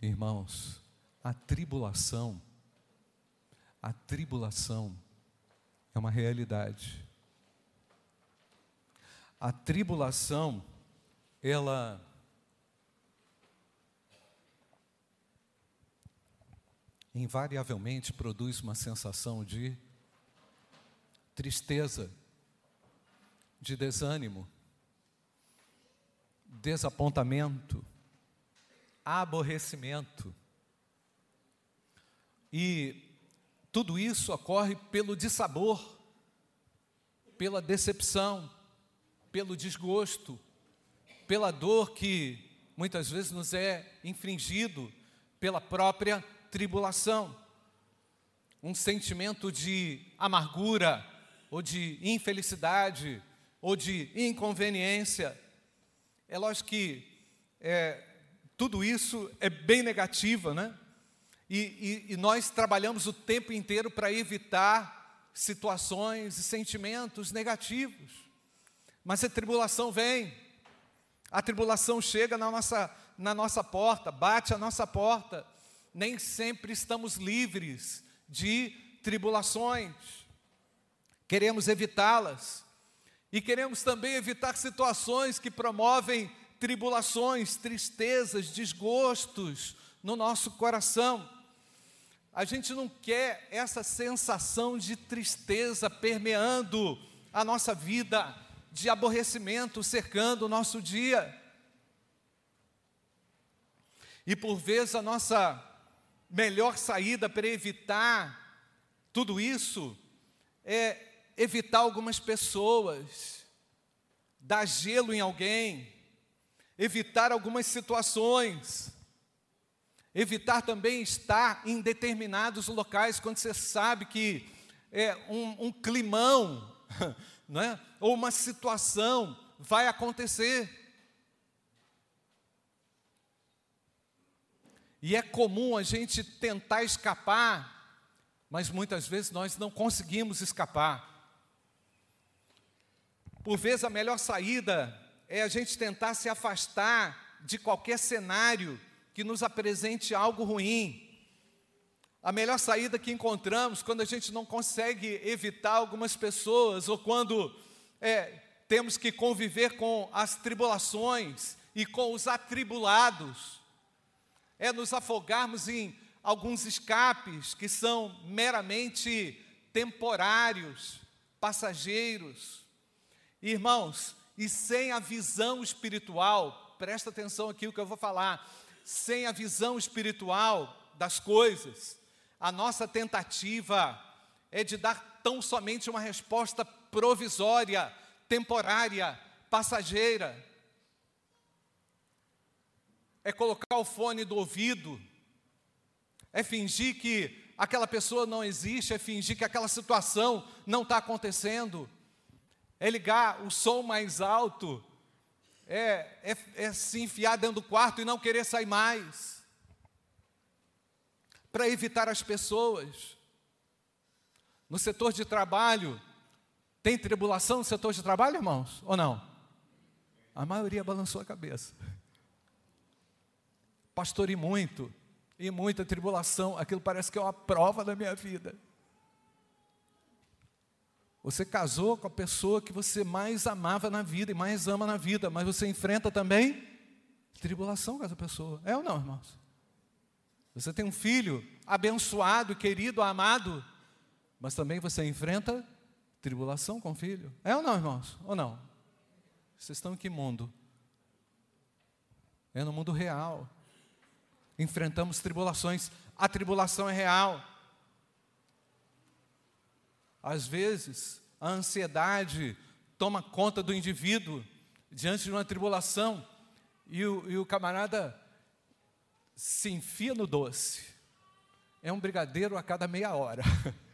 Irmãos, a tribulação, a tribulação é uma realidade. A tribulação, ela invariavelmente produz uma sensação de tristeza, de desânimo, desapontamento, aborrecimento. E tudo isso ocorre pelo dissabor, pela decepção, pelo desgosto, pela dor que muitas vezes nos é infringido pela própria tribulação. Um sentimento de amargura, ou de infelicidade, ou de inconveniência. É lógico que é, tudo isso é bem negativo, né? E, e, e nós trabalhamos o tempo inteiro para evitar situações e sentimentos negativos. Mas a tribulação vem, a tribulação chega na nossa, na nossa porta, bate a nossa porta. Nem sempre estamos livres de tribulações, queremos evitá-las. E queremos também evitar situações que promovem tribulações, tristezas, desgostos no nosso coração. A gente não quer essa sensação de tristeza permeando a nossa vida, de aborrecimento cercando o nosso dia. E por vezes a nossa melhor saída para evitar tudo isso é evitar algumas pessoas, dar gelo em alguém, evitar algumas situações, evitar também estar em determinados locais quando você sabe que é um, um climão, não é? ou uma situação vai acontecer. E é comum a gente tentar escapar, mas muitas vezes nós não conseguimos escapar. Por vezes a melhor saída é a gente tentar se afastar de qualquer cenário que nos apresente algo ruim. A melhor saída que encontramos quando a gente não consegue evitar algumas pessoas ou quando é, temos que conviver com as tribulações e com os atribulados, é nos afogarmos em alguns escapes que são meramente temporários, passageiros. Irmãos, e sem a visão espiritual, presta atenção aqui o que eu vou falar, sem a visão espiritual das coisas, a nossa tentativa é de dar tão somente uma resposta provisória, temporária, passageira. É colocar o fone do ouvido, é fingir que aquela pessoa não existe, é fingir que aquela situação não está acontecendo é ligar o som mais alto, é, é, é se enfiar dentro do quarto e não querer sair mais, para evitar as pessoas. No setor de trabalho, tem tribulação no setor de trabalho, irmãos? Ou não? A maioria balançou a cabeça. Pastor, e muito, e muita tribulação, aquilo parece que é uma prova da minha vida. Você casou com a pessoa que você mais amava na vida e mais ama na vida, mas você enfrenta também tribulação com essa pessoa. É ou não, irmãos? Você tem um filho abençoado, querido, amado, mas também você enfrenta tribulação com o filho. É ou não, irmãos? Ou não? Vocês estão em que mundo? É no mundo real. Enfrentamos tribulações. A tribulação é real. Às vezes, a ansiedade toma conta do indivíduo diante de uma tribulação e o, e o camarada se enfia no doce. É um brigadeiro a cada meia hora.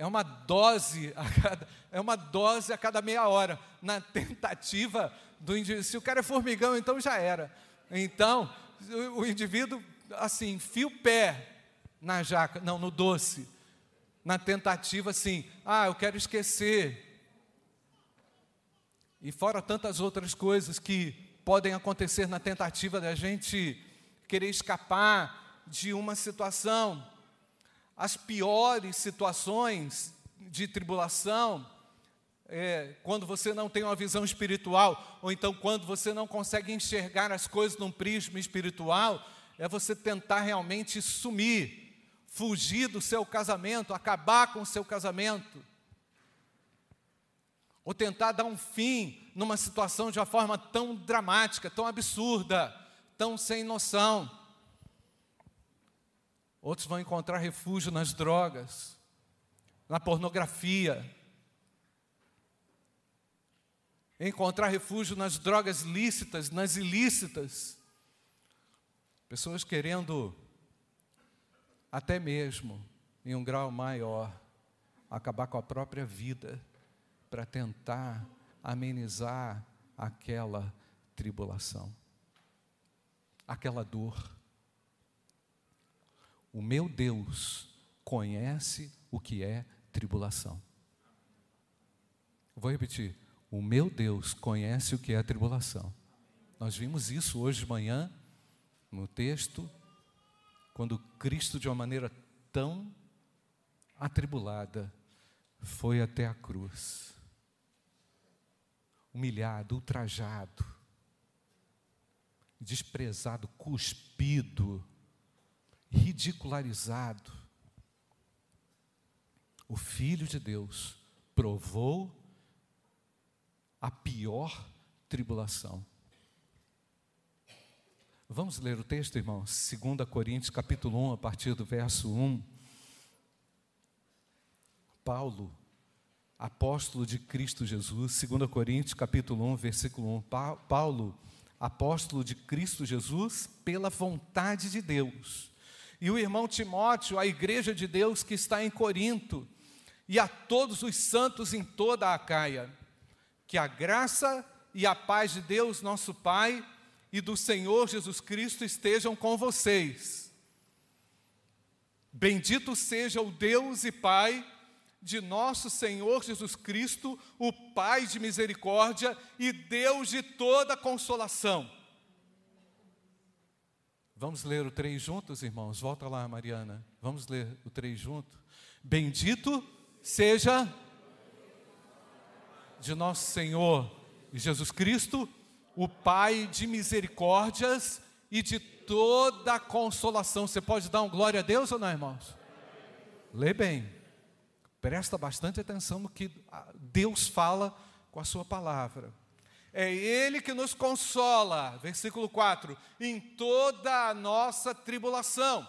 É uma dose a cada, é uma dose a cada meia hora, na tentativa do indivíduo. Se o cara é formigão, então já era. Então, o, o indivíduo, assim, enfia o pé na jaca, não, no doce na tentativa assim, ah, eu quero esquecer. E fora tantas outras coisas que podem acontecer na tentativa da gente querer escapar de uma situação. As piores situações de tribulação é, quando você não tem uma visão espiritual, ou então quando você não consegue enxergar as coisas num prisma espiritual, é você tentar realmente sumir, fugir do seu casamento, acabar com o seu casamento, ou tentar dar um fim numa situação de uma forma tão dramática, tão absurda, tão sem noção. Outros vão encontrar refúgio nas drogas, na pornografia, encontrar refúgio nas drogas lícitas, nas ilícitas. Pessoas querendo, até mesmo em um grau maior, acabar com a própria vida para tentar amenizar aquela tribulação, aquela dor. O meu Deus conhece o que é tribulação. Vou repetir. O meu Deus conhece o que é tribulação. Nós vimos isso hoje de manhã, no texto, quando Cristo, de uma maneira tão atribulada, foi até a cruz. Humilhado, ultrajado, desprezado, cuspido, ridicularizado. O Filho de Deus provou a pior tribulação. Vamos ler o texto, irmãos? 2 Coríntios, capítulo 1, a partir do verso 1. Paulo, apóstolo de Cristo Jesus, 2 Coríntios, capítulo 1, versículo 1. Paulo, apóstolo de Cristo Jesus, pela vontade de Deus. E o irmão Timóteo, a igreja de Deus que está em Corinto, e a todos os santos em toda a Caia que a graça e a paz de Deus, nosso Pai, e do Senhor Jesus Cristo estejam com vocês. Bendito seja o Deus e Pai de nosso Senhor Jesus Cristo, o Pai de misericórdia e Deus de toda consolação. Vamos ler o três juntos, irmãos? Volta lá, Mariana. Vamos ler o três juntos. Bendito seja de nosso Senhor Jesus Cristo, o Pai de misericórdias e de toda consolação. Você pode dar um glória a Deus ou não, irmãos? Lê bem, presta bastante atenção no que Deus fala com a Sua palavra. É Ele que nos consola, versículo 4, em toda a nossa tribulação,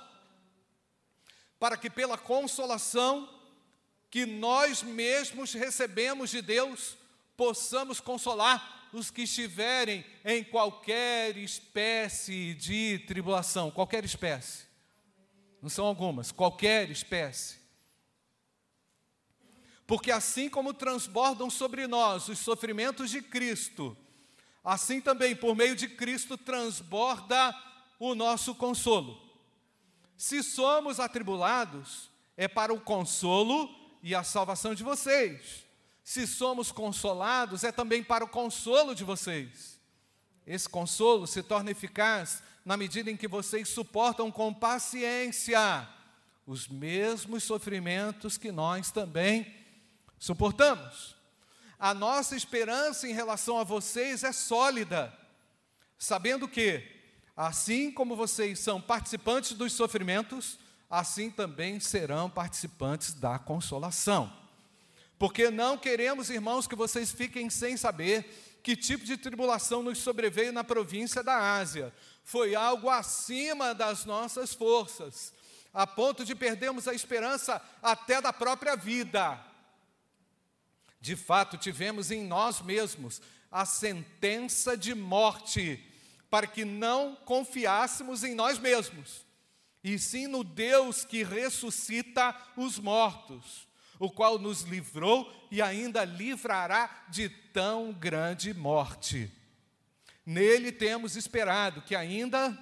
para que pela consolação que nós mesmos recebemos de Deus, possamos consolar os que estiverem em qualquer espécie de tribulação, qualquer espécie. Não são algumas, qualquer espécie. Porque assim como transbordam sobre nós os sofrimentos de Cristo, assim também por meio de Cristo transborda o nosso consolo. Se somos atribulados, é para o consolo e a salvação de vocês se somos consolados, é também para o consolo de vocês. Esse consolo se torna eficaz na medida em que vocês suportam com paciência os mesmos sofrimentos que nós também suportamos. A nossa esperança em relação a vocês é sólida, sabendo que, assim como vocês são participantes dos sofrimentos, assim também serão participantes da consolação. Porque não queremos, irmãos, que vocês fiquem sem saber que tipo de tribulação nos sobreveio na província da Ásia. Foi algo acima das nossas forças, a ponto de perdermos a esperança até da própria vida. De fato, tivemos em nós mesmos a sentença de morte, para que não confiássemos em nós mesmos, e sim no Deus que ressuscita os mortos o qual nos livrou e ainda livrará de tão grande morte. Nele temos esperado que ainda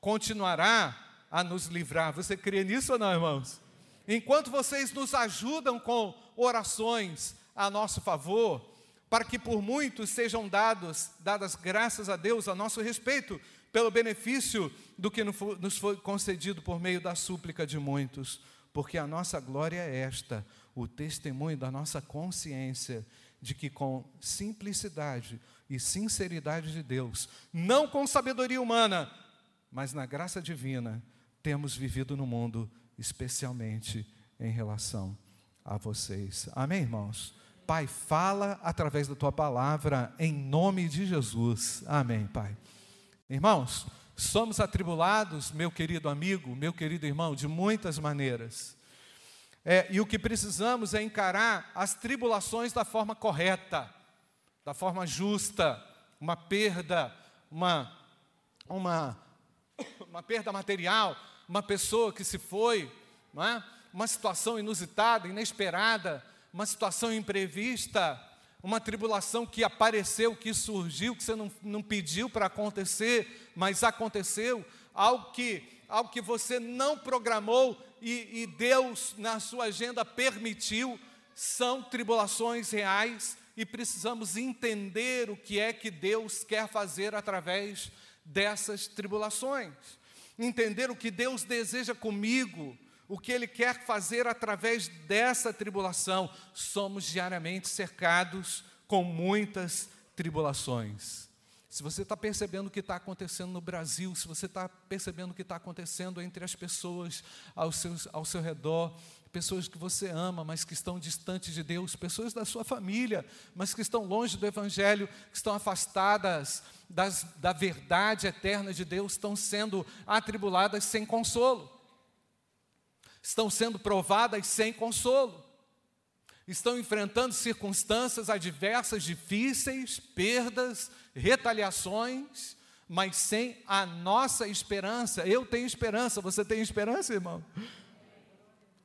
continuará a nos livrar. Você crê nisso ou não, irmãos? Enquanto vocês nos ajudam com orações a nosso favor, para que por muitos sejam dados, dadas graças a Deus a nosso respeito, pelo benefício do que nos foi concedido por meio da súplica de muitos, porque a nossa glória é esta, o testemunho da nossa consciência de que com simplicidade e sinceridade de Deus, não com sabedoria humana, mas na graça divina, temos vivido no mundo, especialmente em relação a vocês. Amém, irmãos? Pai, fala através da tua palavra em nome de Jesus. Amém, Pai. Irmãos, somos atribulados, meu querido amigo, meu querido irmão, de muitas maneiras. É, e o que precisamos é encarar as tribulações da forma correta, da forma justa, uma perda, uma, uma, uma perda material, uma pessoa que se foi, é? uma situação inusitada, inesperada, uma situação imprevista, uma tribulação que apareceu, que surgiu, que você não, não pediu para acontecer, mas aconteceu, algo que, algo que você não programou e, e Deus, na sua agenda, permitiu, são tribulações reais e precisamos entender o que é que Deus quer fazer através dessas tribulações. Entender o que Deus deseja comigo, o que Ele quer fazer através dessa tribulação. Somos diariamente cercados com muitas tribulações. Se você está percebendo o que está acontecendo no Brasil, se você está percebendo o que está acontecendo entre as pessoas ao seu, ao seu redor, pessoas que você ama, mas que estão distantes de Deus, pessoas da sua família, mas que estão longe do Evangelho, que estão afastadas das, da verdade eterna de Deus, estão sendo atribuladas sem consolo estão sendo provadas sem consolo, estão enfrentando circunstâncias adversas, difíceis, perdas, retaliações, mas sem a nossa esperança. Eu tenho esperança, você tem esperança, irmão?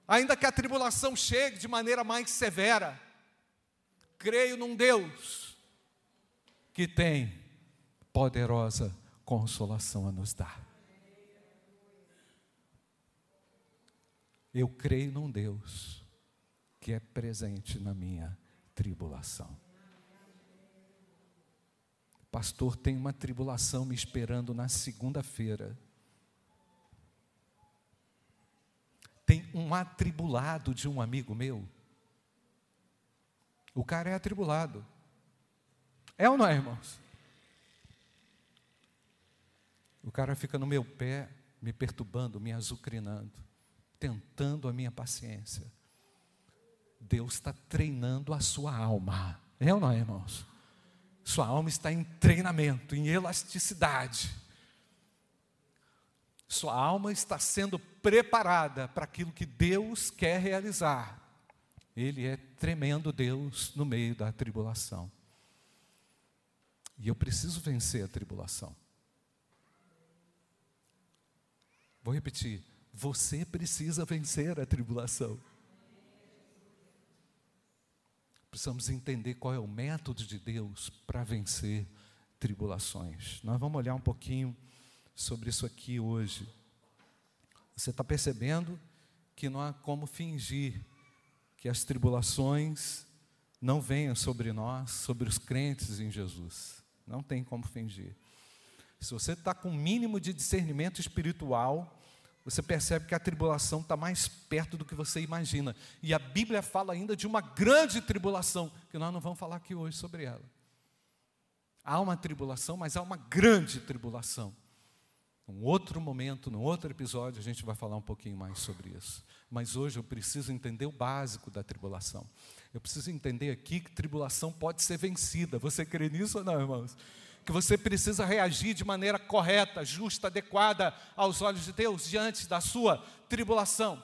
Ainda que a tribulação chegue de maneira mais severa, creio num Deus que tem poderosa consolação a nos dar. Eu creio num Deus que é presente na minha tribulação. Pastor, tem uma tribulação me esperando na segunda-feira. Tem um atribulado de um amigo meu. O cara é atribulado. É ou não é, irmãos? O cara fica no meu pé, me perturbando, me azucrinando tentando a minha paciência. Deus está treinando a sua alma. É ou não é, irmãos? Sua alma está em treinamento, em elasticidade. Sua alma está sendo preparada para aquilo que Deus quer realizar. Ele é tremendo Deus no meio da tribulação. E eu preciso vencer a tribulação. Vou repetir. Você precisa vencer a tribulação. Precisamos entender qual é o método de Deus para vencer tribulações. Nós vamos olhar um pouquinho sobre isso aqui hoje. Você está percebendo que não há como fingir que as tribulações não venham sobre nós, sobre os crentes em Jesus. Não tem como fingir. Se você está com o mínimo de discernimento espiritual, você percebe que a tribulação está mais perto do que você imagina. E a Bíblia fala ainda de uma grande tribulação, que nós não vamos falar aqui hoje sobre ela. Há uma tribulação, mas há uma grande tribulação. Num outro momento, num outro episódio, a gente vai falar um pouquinho mais sobre isso. Mas hoje eu preciso entender o básico da tribulação. Eu preciso entender aqui que tribulação pode ser vencida. Você crê nisso ou não, irmãos? Que você precisa reagir de maneira correta, justa, adequada aos olhos de Deus diante da sua tribulação.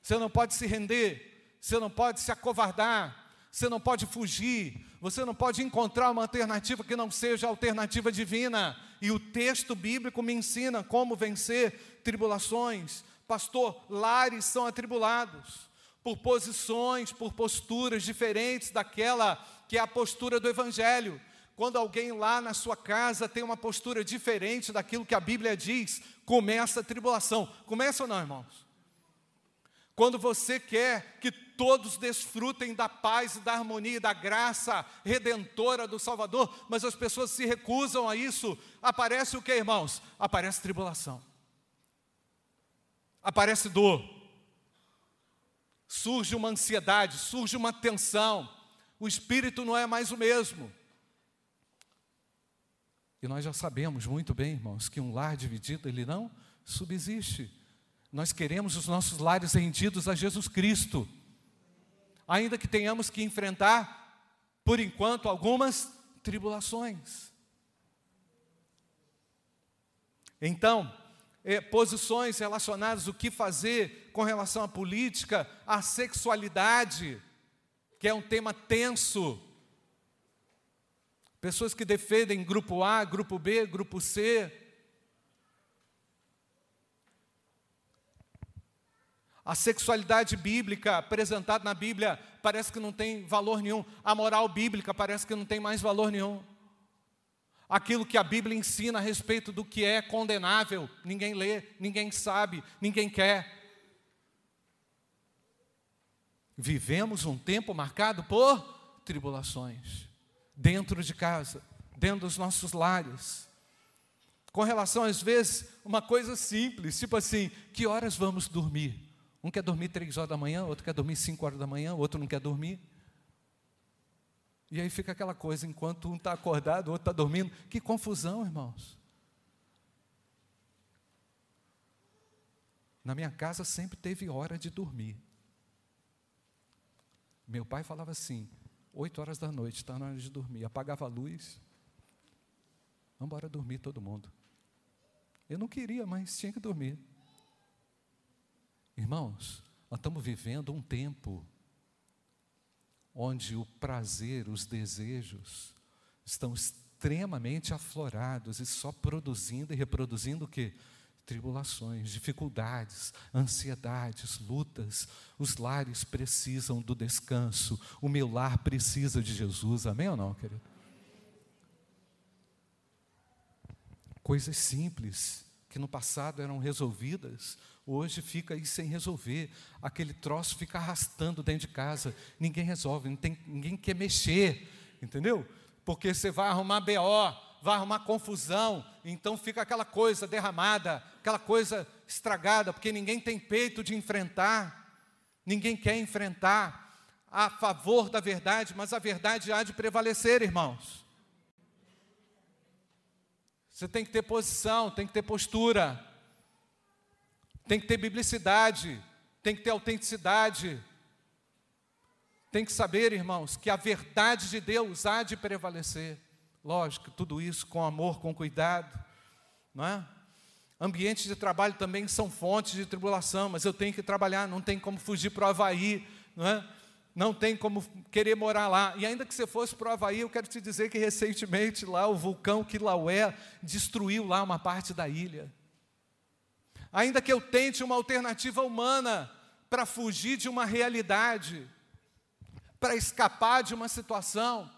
Você não pode se render, você não pode se acovardar, você não pode fugir, você não pode encontrar uma alternativa que não seja a alternativa divina. E o texto bíblico me ensina como vencer tribulações. Pastor, lares são atribulados por posições, por posturas diferentes daquela que é a postura do Evangelho. Quando alguém lá na sua casa tem uma postura diferente daquilo que a Bíblia diz, começa a tribulação. Começa ou não, irmãos? Quando você quer que todos desfrutem da paz, da harmonia da graça redentora do Salvador, mas as pessoas se recusam a isso. Aparece o que, irmãos? Aparece tribulação, aparece dor, surge uma ansiedade, surge uma tensão, o espírito não é mais o mesmo. E nós já sabemos muito bem, irmãos, que um lar dividido, ele não subsiste. Nós queremos os nossos lares rendidos a Jesus Cristo. Ainda que tenhamos que enfrentar, por enquanto, algumas tribulações. Então, é, posições relacionadas ao que fazer com relação à política, à sexualidade, que é um tema tenso, pessoas que defendem grupo A, grupo B, grupo C. A sexualidade bíblica apresentada na Bíblia parece que não tem valor nenhum. A moral bíblica parece que não tem mais valor nenhum. Aquilo que a Bíblia ensina a respeito do que é condenável, ninguém lê, ninguém sabe, ninguém quer. Vivemos um tempo marcado por tribulações dentro de casa, dentro dos nossos lares. Com relação, às vezes, uma coisa simples, tipo assim: que horas vamos dormir? Um quer dormir três horas da manhã, outro quer dormir cinco horas da manhã, outro não quer dormir. E aí fica aquela coisa, enquanto um está acordado, o outro está dormindo. Que confusão, irmãos. Na minha casa sempre teve hora de dormir. Meu pai falava assim: Oito horas da noite, está na hora de dormir. Apagava a luz. Vamos embora dormir todo mundo. Eu não queria, mas tinha que dormir. Irmãos, nós estamos vivendo um tempo onde o prazer, os desejos estão extremamente aflorados e só produzindo e reproduzindo o que? Tribulações, dificuldades, ansiedades, lutas. Os lares precisam do descanso. O meu lar precisa de Jesus. Amém ou não, querido? Coisas simples que no passado eram resolvidas, hoje fica aí sem resolver. Aquele troço fica arrastando dentro de casa. Ninguém resolve, tem, ninguém quer mexer, entendeu? Porque você vai arrumar BO, vai arrumar confusão, então fica aquela coisa derramada, aquela coisa estragada, porque ninguém tem peito de enfrentar, ninguém quer enfrentar a favor da verdade, mas a verdade há de prevalecer, irmãos. Você tem que ter posição, tem que ter postura, tem que ter biblicidade, tem que ter autenticidade. Tem que saber, irmãos, que a verdade de Deus há de prevalecer. Lógico, tudo isso com amor, com cuidado, não é? Ambientes de trabalho também são fontes de tribulação, mas eu tenho que trabalhar, não tem como fugir para o Havaí, não é? Não tem como querer morar lá. E ainda que você fosse para o Havaí, eu quero te dizer que recentemente lá o vulcão Kilauea destruiu lá uma parte da ilha. Ainda que eu tente uma alternativa humana para fugir de uma realidade, para escapar de uma situação,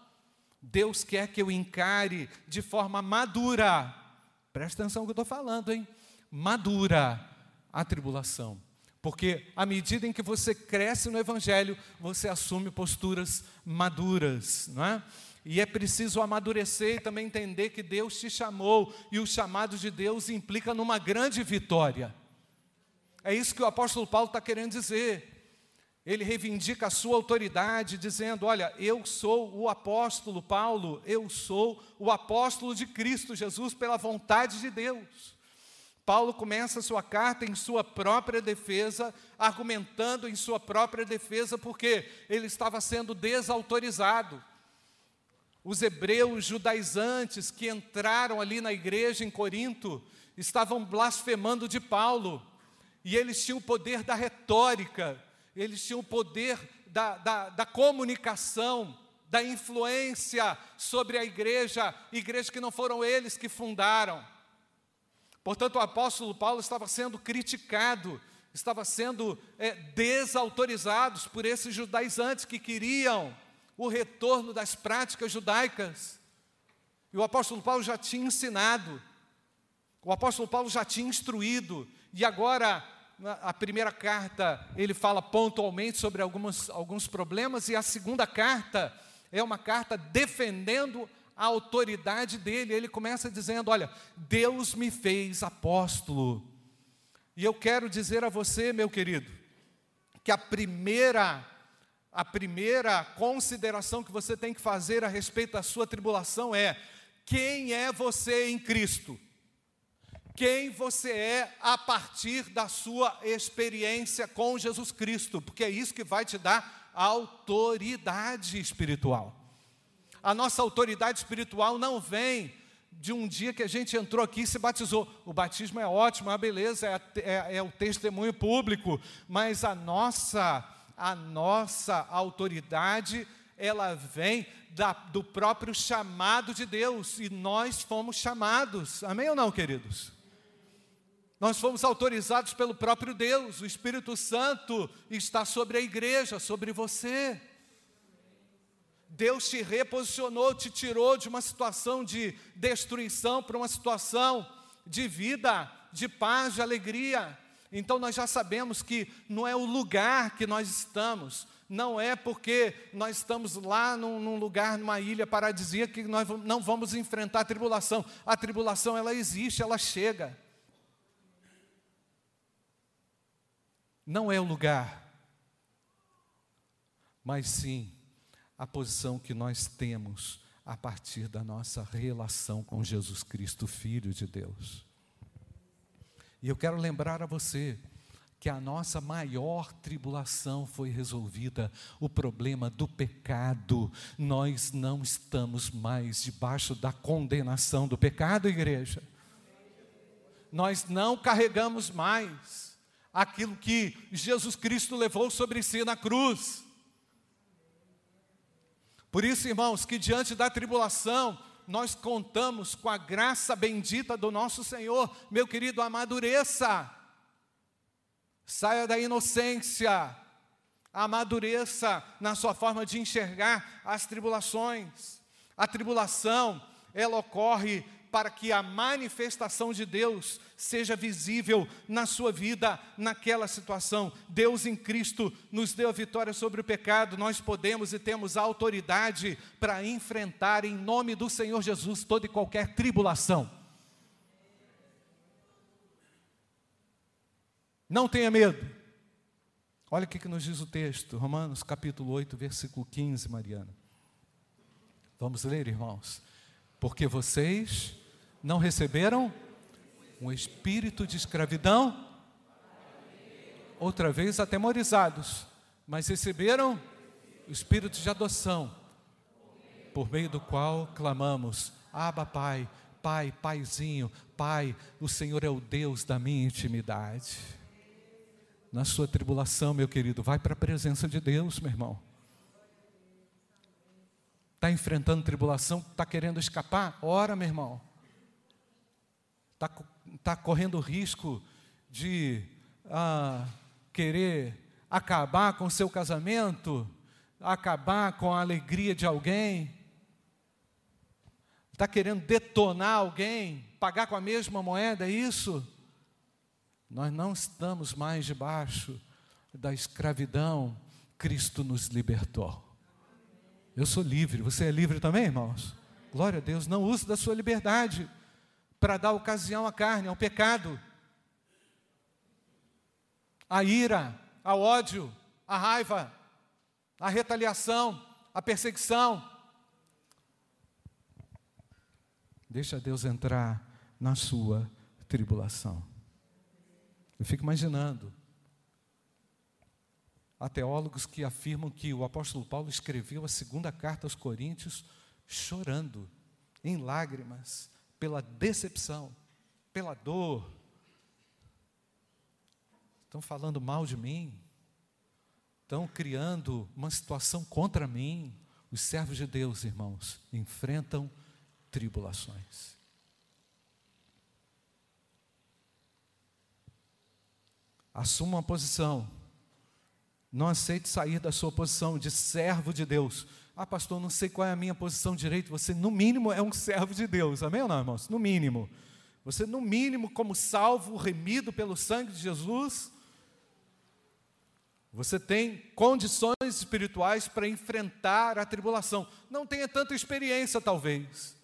Deus quer que eu encare de forma madura, presta atenção no que eu estou falando, hein? Madura a tribulação. Porque à medida em que você cresce no Evangelho, você assume posturas maduras, não é? E é preciso amadurecer e também entender que Deus te chamou, e o chamado de Deus implica numa grande vitória. É isso que o apóstolo Paulo está querendo dizer ele reivindica a sua autoridade, dizendo: Olha, eu sou o apóstolo Paulo, eu sou o apóstolo de Cristo Jesus pela vontade de Deus. Paulo começa sua carta em sua própria defesa, argumentando em sua própria defesa, porque ele estava sendo desautorizado. Os hebreus judaizantes que entraram ali na igreja em Corinto estavam blasfemando de Paulo, e eles tinham o poder da retórica, eles tinham o poder da, da, da comunicação, da influência sobre a igreja, igreja que não foram eles que fundaram. Portanto, o apóstolo Paulo estava sendo criticado, estava sendo é, desautorizados por esses judaizantes que queriam o retorno das práticas judaicas. E o apóstolo Paulo já tinha ensinado, o apóstolo Paulo já tinha instruído, e agora a primeira carta ele fala pontualmente sobre alguns, alguns problemas, e a segunda carta é uma carta defendendo a autoridade dele. Ele começa dizendo: Olha, Deus me fez apóstolo. E eu quero dizer a você, meu querido, que a primeira a primeira consideração que você tem que fazer a respeito da sua tribulação é: quem é você em Cristo? Quem você é a partir da sua experiência com Jesus Cristo, porque é isso que vai te dar autoridade espiritual. A nossa autoridade espiritual não vem de um dia que a gente entrou aqui e se batizou. O batismo é ótimo, a beleza, é, é, é o testemunho público, mas a nossa, a nossa autoridade, ela vem da, do próprio chamado de Deus, e nós fomos chamados, amém ou não, queridos? Nós fomos autorizados pelo próprio Deus, o Espírito Santo está sobre a igreja, sobre você. Deus te reposicionou, te tirou de uma situação de destruição para uma situação de vida, de paz, de alegria. Então nós já sabemos que não é o lugar que nós estamos, não é porque nós estamos lá num, num, lugar, numa ilha paradisíaca, que nós não vamos enfrentar a tribulação. A tribulação, ela existe, ela chega. Não é o lugar, mas sim a posição que nós temos a partir da nossa relação com Jesus Cristo, Filho de Deus. E eu quero lembrar a você que a nossa maior tribulação foi resolvida, o problema do pecado. Nós não estamos mais debaixo da condenação do pecado, igreja. Nós não carregamos mais aquilo que Jesus Cristo levou sobre si na cruz. Por isso, irmãos, que diante da tribulação, nós contamos com a graça bendita do nosso Senhor. Meu querido, amadureça. Saia da inocência. Amadureça na sua forma de enxergar as tribulações. A tribulação, ela ocorre para que a manifestação de Deus seja visível na sua vida, naquela situação. Deus em Cristo nos deu a vitória sobre o pecado, nós podemos e temos a autoridade para enfrentar, em nome do Senhor Jesus, toda e qualquer tribulação. Não tenha medo. Olha o que, nos diz o texto, Romanos capítulo 8, versículo 15, Mariana. Vamos ler, irmãos. Porque vocês não receberam um espírito de escravidão, outra vez atemorizados, mas receberam o espírito de adoção, por meio do qual clamamos: Abba, Pai, Pai, Paizinho, Pai, o Senhor é o Deus da minha intimidade. Na sua tribulação, meu querido, vai para a presença de Deus, meu irmão. Está enfrentando tribulação, está querendo escapar? Ora, meu irmão está tá correndo risco de ah, querer acabar com o seu casamento, acabar com a alegria de alguém, está querendo detonar alguém, pagar com a mesma moeda, é isso? Nós não estamos mais debaixo da escravidão, Cristo nos libertou. Eu sou livre, você é livre também, irmãos? Glória a Deus, não use da sua liberdade para dar ocasião à carne, ao pecado, à ira, ao ódio, à raiva, à retaliação, à perseguição. Deixa Deus entrar na sua tribulação. Eu fico imaginando. Há teólogos que afirmam que o apóstolo Paulo escreveu a segunda carta aos Coríntios chorando, em lágrimas, pela decepção, pela dor. Estão falando mal de mim, estão criando uma situação contra mim. Os servos de Deus, irmãos, enfrentam tribulações. Assuma uma posição. Não aceite sair da sua posição de servo de Deus. Ah, pastor, não sei qual é a minha posição direito. Você, no mínimo, é um servo de Deus. Amém ou não, irmãos? No mínimo. Você, no mínimo, como salvo, remido pelo sangue de Jesus, Você tem condições espirituais para enfrentar a tribulação. Não tenha tanta experiência, talvez,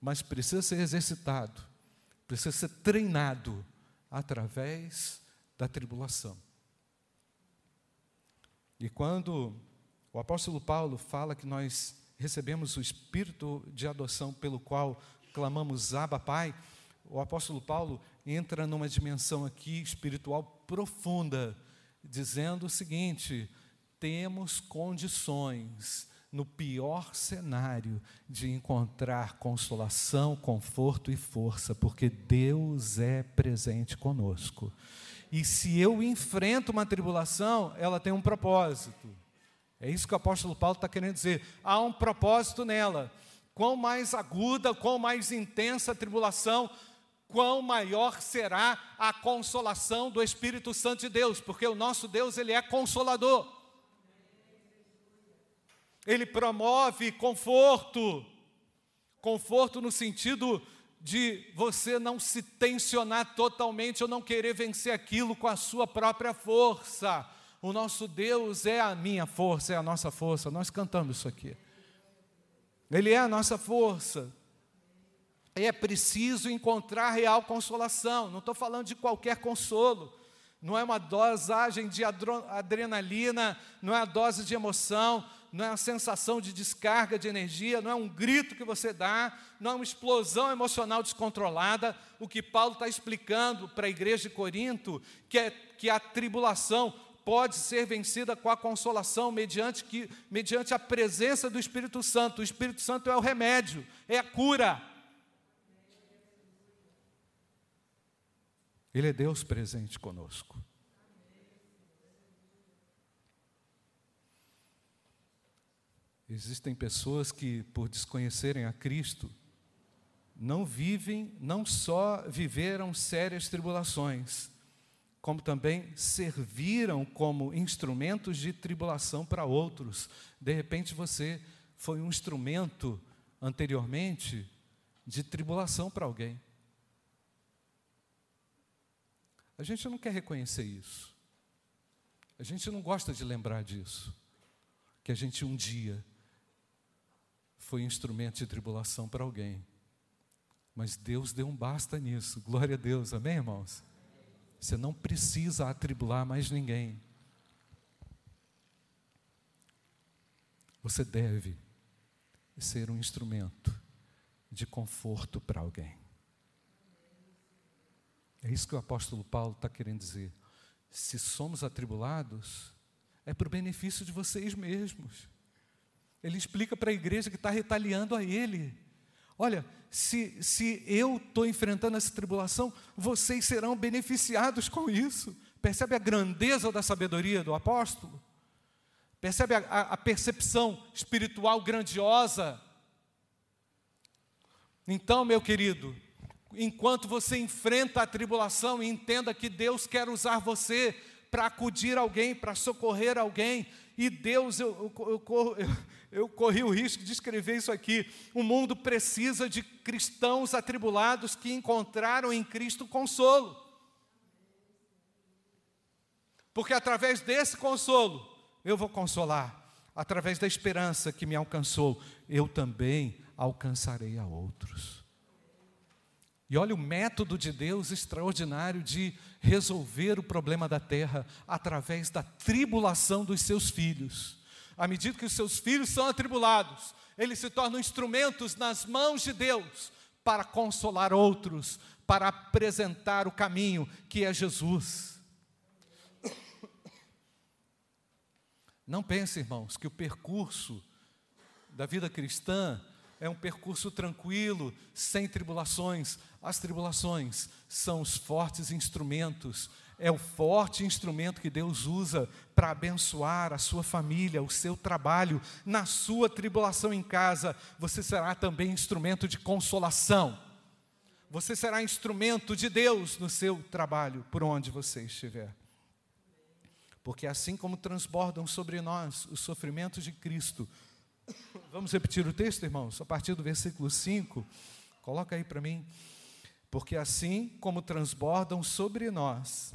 mas precisa ser exercitado, precisa ser treinado através da tribulação. E quando o apóstolo Paulo fala que nós recebemos o espírito de adoção pelo qual clamamos Abba Pai, o apóstolo Paulo entra numa dimensão aqui espiritual profunda dizendo o seguinte: temos condições, no pior cenário, de encontrar consolação, conforto e força, porque Deus é presente conosco. E se eu enfrento uma tribulação, ela tem um propósito. É isso que o apóstolo Paulo está querendo dizer. Há um propósito nela. Quão mais aguda, quão mais intensa a tribulação, quão maior será a consolação do Espírito Santo de Deus, porque o nosso Deus, ele é consolador. Ele promove conforto, conforto no sentido de você não se tensionar totalmente ou não querer vencer aquilo com a sua própria força. O nosso Deus é a minha força, é a nossa força. Nós cantamos isso aqui. Ele é a nossa força é preciso encontrar real consolação. Não estou falando de qualquer consolo. Não é uma dosagem de adrenalina, não é a dose de emoção, não é a sensação de descarga de energia, não é um grito que você dá, não é uma explosão emocional descontrolada. O que Paulo está explicando para a igreja de Corinto, que é que a tribulação pode ser vencida com a consolação mediante, que, mediante a presença do Espírito Santo. O Espírito Santo é o remédio, é a cura. Ele é Deus presente conosco. Existem pessoas que, por desconhecerem a Cristo, não vivem, não só viveram sérias tribulações, como também serviram como instrumentos de tribulação para outros. De repente você foi um instrumento anteriormente de tribulação para alguém. A gente não quer reconhecer isso. A gente não gosta de lembrar disso. Que a gente um dia foi instrumento de tribulação para alguém. Mas Deus deu um basta nisso. Glória a Deus. Amém, irmãos? Você não precisa atribular mais ninguém. Você deve ser um instrumento de conforto para alguém. É isso que o apóstolo Paulo está querendo dizer. Se somos atribulados, é para o benefício de vocês mesmos. Ele explica para a igreja que está retaliando a ele. Olha, se, se eu estou enfrentando essa tribulação, vocês serão beneficiados com isso. Percebe a grandeza da sabedoria do apóstolo? Percebe a, a, percepção espiritual grandiosa? Então, meu querido, enquanto você enfrenta a tribulação, entenda que Deus quer usar você para acudir alguém, para socorrer alguém. E Deus, eu, eu, eu, eu, corri o risco de escrever isso aqui. O mundo precisa de cristãos atribulados que encontraram em Cristo consolo. Porque através desse consolo, eu vou consolar. Através da esperança que me alcançou, eu também alcançarei a outros. E olha o método de Deus extraordinário de resolver o problema da terra através da tribulação dos seus filhos. À medida que os seus filhos são atribulados, eles se tornam instrumentos nas mãos de Deus para consolar outros, para apresentar o caminho que é Jesus. Não pense, irmãos, que o percurso da vida cristã é um percurso tranquilo, sem tribulações. As tribulações são os fortes instrumentos, é o forte instrumento que Deus usa para abençoar a sua família, o seu trabalho. Na sua tribulação em casa, você será também instrumento de consolação. Você será instrumento de Deus no seu trabalho, por onde você estiver. Porque assim como transbordam sobre nós os sofrimentos de Cristo, Vamos repetir o texto, irmãos, a partir do versículo 5. Coloca aí para mim. Porque assim como transbordam sobre nós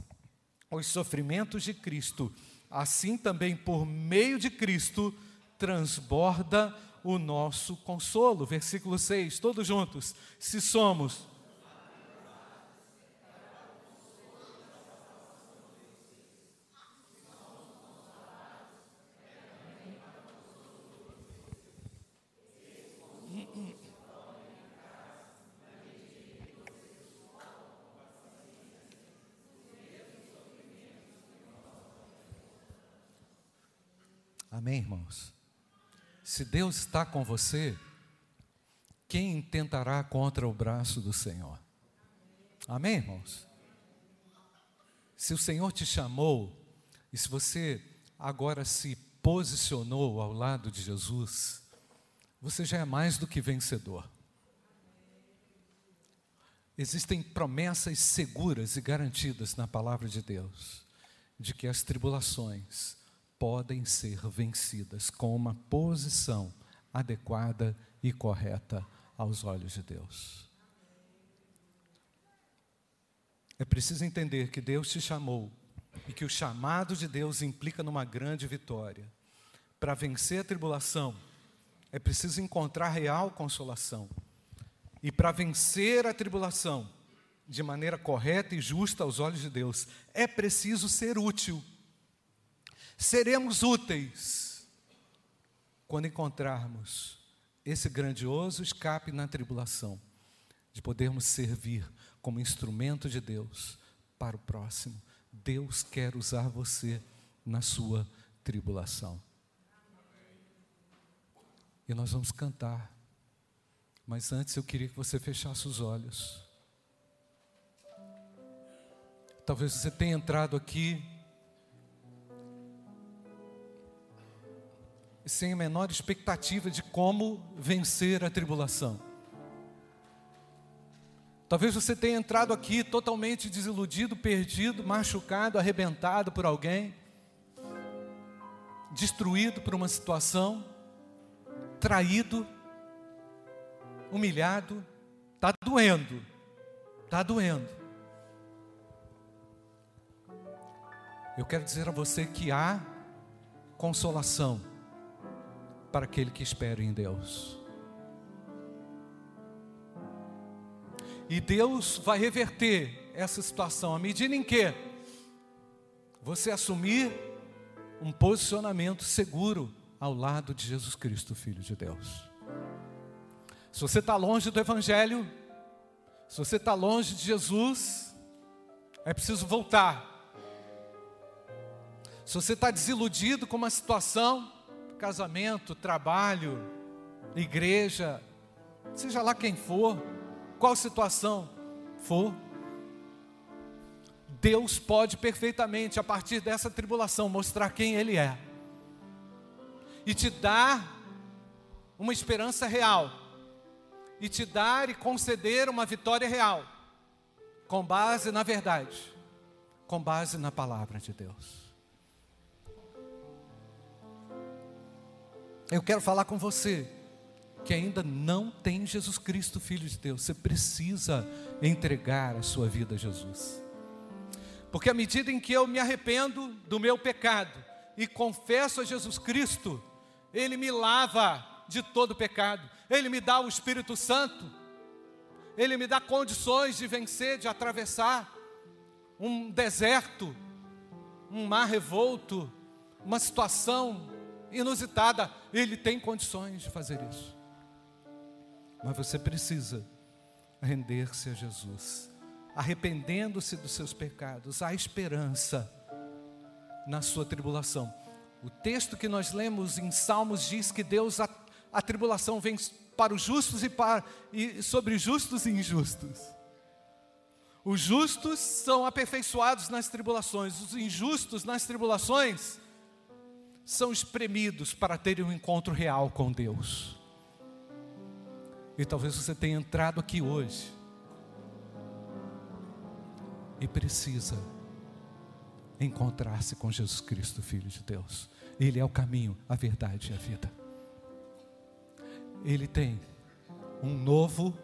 os sofrimentos de Cristo, assim também por meio de Cristo transborda o nosso consolo. Versículo 6, todos juntos. Se somos Amém, irmãos? Se Deus está com você, quem tentará contra o braço do Senhor? Amém, irmãos? Se o Senhor te chamou, e se você agora se posicionou ao lado de Jesus, você já é mais do que vencedor. Existem promessas seguras e garantidas na palavra de Deus, de que as tribulações, podem ser vencidas com uma posição adequada e correta aos olhos de Deus. É preciso entender que Deus te chamou e que o chamado de Deus implica numa grande vitória. Para vencer a tribulação, é preciso encontrar real consolação. E para vencer a tribulação de maneira correta e justa aos olhos de Deus, é preciso ser útil seremos úteis quando encontrarmos esse grandioso escape na tribulação, de podermos servir como instrumento de Deus para o próximo. Deus quer usar você na sua tribulação. E nós vamos cantar. Mas antes eu queria que você fechasse os olhos. Talvez você tenha entrado aqui sem a menor expectativa de como vencer a tribulação. Talvez você tenha entrado aqui totalmente desiludido, perdido, machucado, arrebentado por alguém, destruído por uma situação, traído, humilhado, está doendo, está doendo. Eu quero dizer a você que há consolação para aquele que espera em Deus. E Deus vai reverter essa situação à medida em que você assumir um posicionamento seguro ao lado de Jesus Cristo, Filho de Deus. Se você está longe do Evangelho, se você está longe de Jesus, é preciso voltar. Se você está desiludido com uma situação, casamento, trabalho, igreja, seja lá quem for, qual situação for, Deus pode perfeitamente, a partir dessa tribulação, mostrar quem Ele é e te dar uma esperança real, e te dar e conceder uma vitória real, com base na verdade, com base na palavra de Deus. Eu quero falar com você que ainda não tem Jesus Cristo, Filho de Deus. Você precisa entregar a sua vida a Jesus. Porque à medida em que eu me arrependo do meu pecado e confesso a Jesus Cristo, Ele me lava de todo pecado, Ele me dá o Espírito Santo, Ele me dá condições de vencer, de atravessar um deserto, um mar revolto, uma situação inusitada, ele tem condições de fazer isso. Mas você precisa render-se a Jesus, arrependendo-se dos seus pecados, há esperança na sua tribulação. O texto que nós lemos em Salmos diz que Deus, a, a tribulação vem para os justos e, para, e sobre justos e injustos. Os justos são aperfeiçoados nas tribulações, os injustos nas tribulações são espremidos para terem um encontro real com Deus. E talvez você tenha entrado aqui hoje e precisa encontrar-se com Jesus Cristo, Filho de Deus. Ele é o caminho, a verdade e a vida. Ele tem um novo,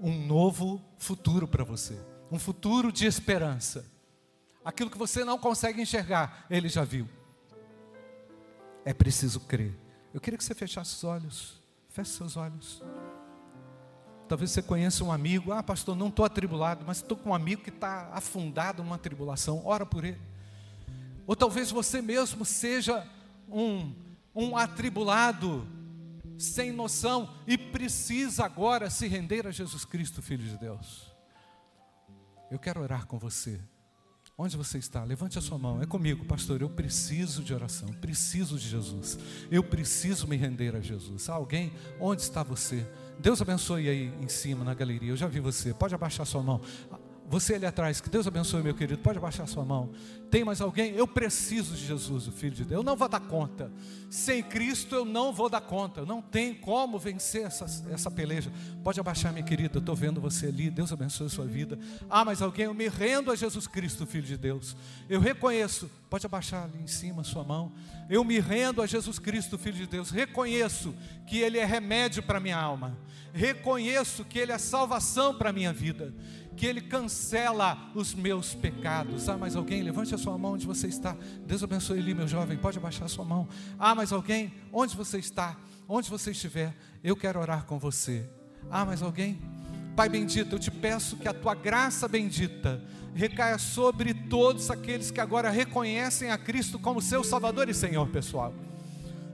um novo futuro para você, um futuro de esperança. Aquilo que você não consegue enxergar, ele já viu. É preciso crer. Eu queria que você fechasse os olhos. Feche seus olhos. Talvez você conheça um amigo, ah, pastor, não estou atribulado, mas estou com um amigo que está afundado numa tribulação, ora por ele. Ou talvez você mesmo seja um, um atribulado, sem noção, e precisa agora se render a Jesus Cristo, Filho de Deus. Eu quero orar com você. Onde você está? Levante a sua mão. É comigo, pastor. Eu preciso de oração. Preciso de Jesus. Eu preciso me render a Jesus. alguém? Onde está você? Deus abençoe aí em cima na galeria. Eu já vi você. Pode abaixar sua mão. Você ali atrás, que Deus abençoe, meu querido. Pode abaixar sua mão. Tem mais alguém? Eu preciso de Jesus, o Filho de Deus. Eu não vou dar conta. Sem Cristo eu não vou dar conta. Não tem como vencer essa, essa peleja. Pode abaixar, minha querida. Eu estou vendo você ali. Deus abençoe a sua vida. Ah, mas alguém, eu me rendo a Jesus Cristo, Filho de Deus. Eu reconheço. Pode abaixar ali em cima sua mão. Eu me rendo a Jesus Cristo, Filho de Deus. Reconheço que Ele é remédio para minha alma. Reconheço que Ele é salvação para minha vida que Ele cancela os meus pecados. Ah, mais alguém? Levante a sua mão onde você está. Deus abençoe ali, meu jovem. Pode abaixar a sua mão. Ah, mais alguém? Onde você está? Onde você estiver, eu quero orar com você. Ah, mais alguém? Pai bendito, eu te peço que a tua graça bendita recaia sobre todos aqueles que agora reconhecem a Cristo como seu Salvador e Senhor pessoal.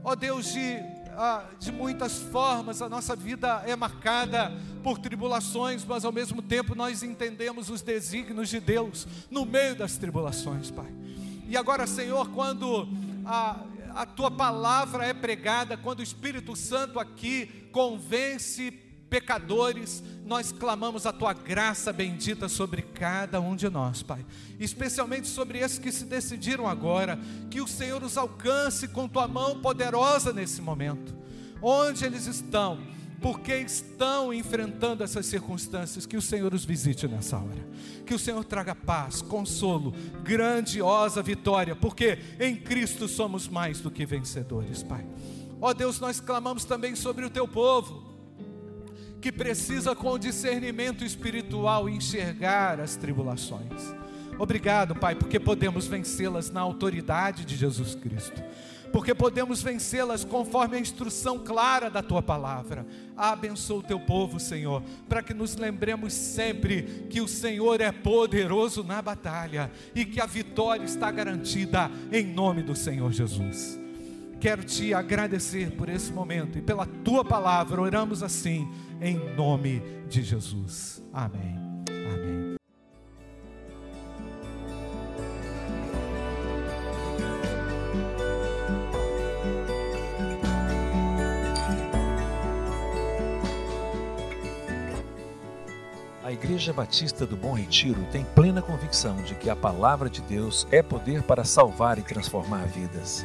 Ó Deus de ah, de muitas formas a nossa vida é marcada por tribulações, mas ao mesmo tempo nós entendemos os desígnios de Deus no meio das tribulações, Pai. E agora, Senhor, quando a, a tua palavra é pregada, quando o Espírito Santo aqui convence pecadores, nós clamamos a tua graça bendita sobre cada um de nós, Pai. Especialmente sobre esses que se decidiram agora, que o Senhor os alcance com tua mão poderosa nesse momento. Onde eles estão? Porque estão enfrentando essas circunstâncias, que o Senhor os visite nessa hora. Que o Senhor traga paz, consolo, grandiosa vitória, porque em Cristo somos mais do que vencedores, Pai. Ó Deus, nós clamamos também sobre o teu povo que precisa com discernimento espiritual enxergar as tribulações. Obrigado, Pai, porque podemos vencê-las na autoridade de Jesus Cristo. Porque podemos vencê-las conforme a instrução clara da tua palavra. Abençoa o teu povo, Senhor, para que nos lembremos sempre que o Senhor é poderoso na batalha e que a vitória está garantida em nome do Senhor Jesus quero te agradecer por esse momento e pela tua palavra. Oramos assim, em nome de Jesus. Amém. Amém. A Igreja Batista do Bom Retiro tem plena convicção de que a palavra de Deus é poder para salvar e transformar vidas.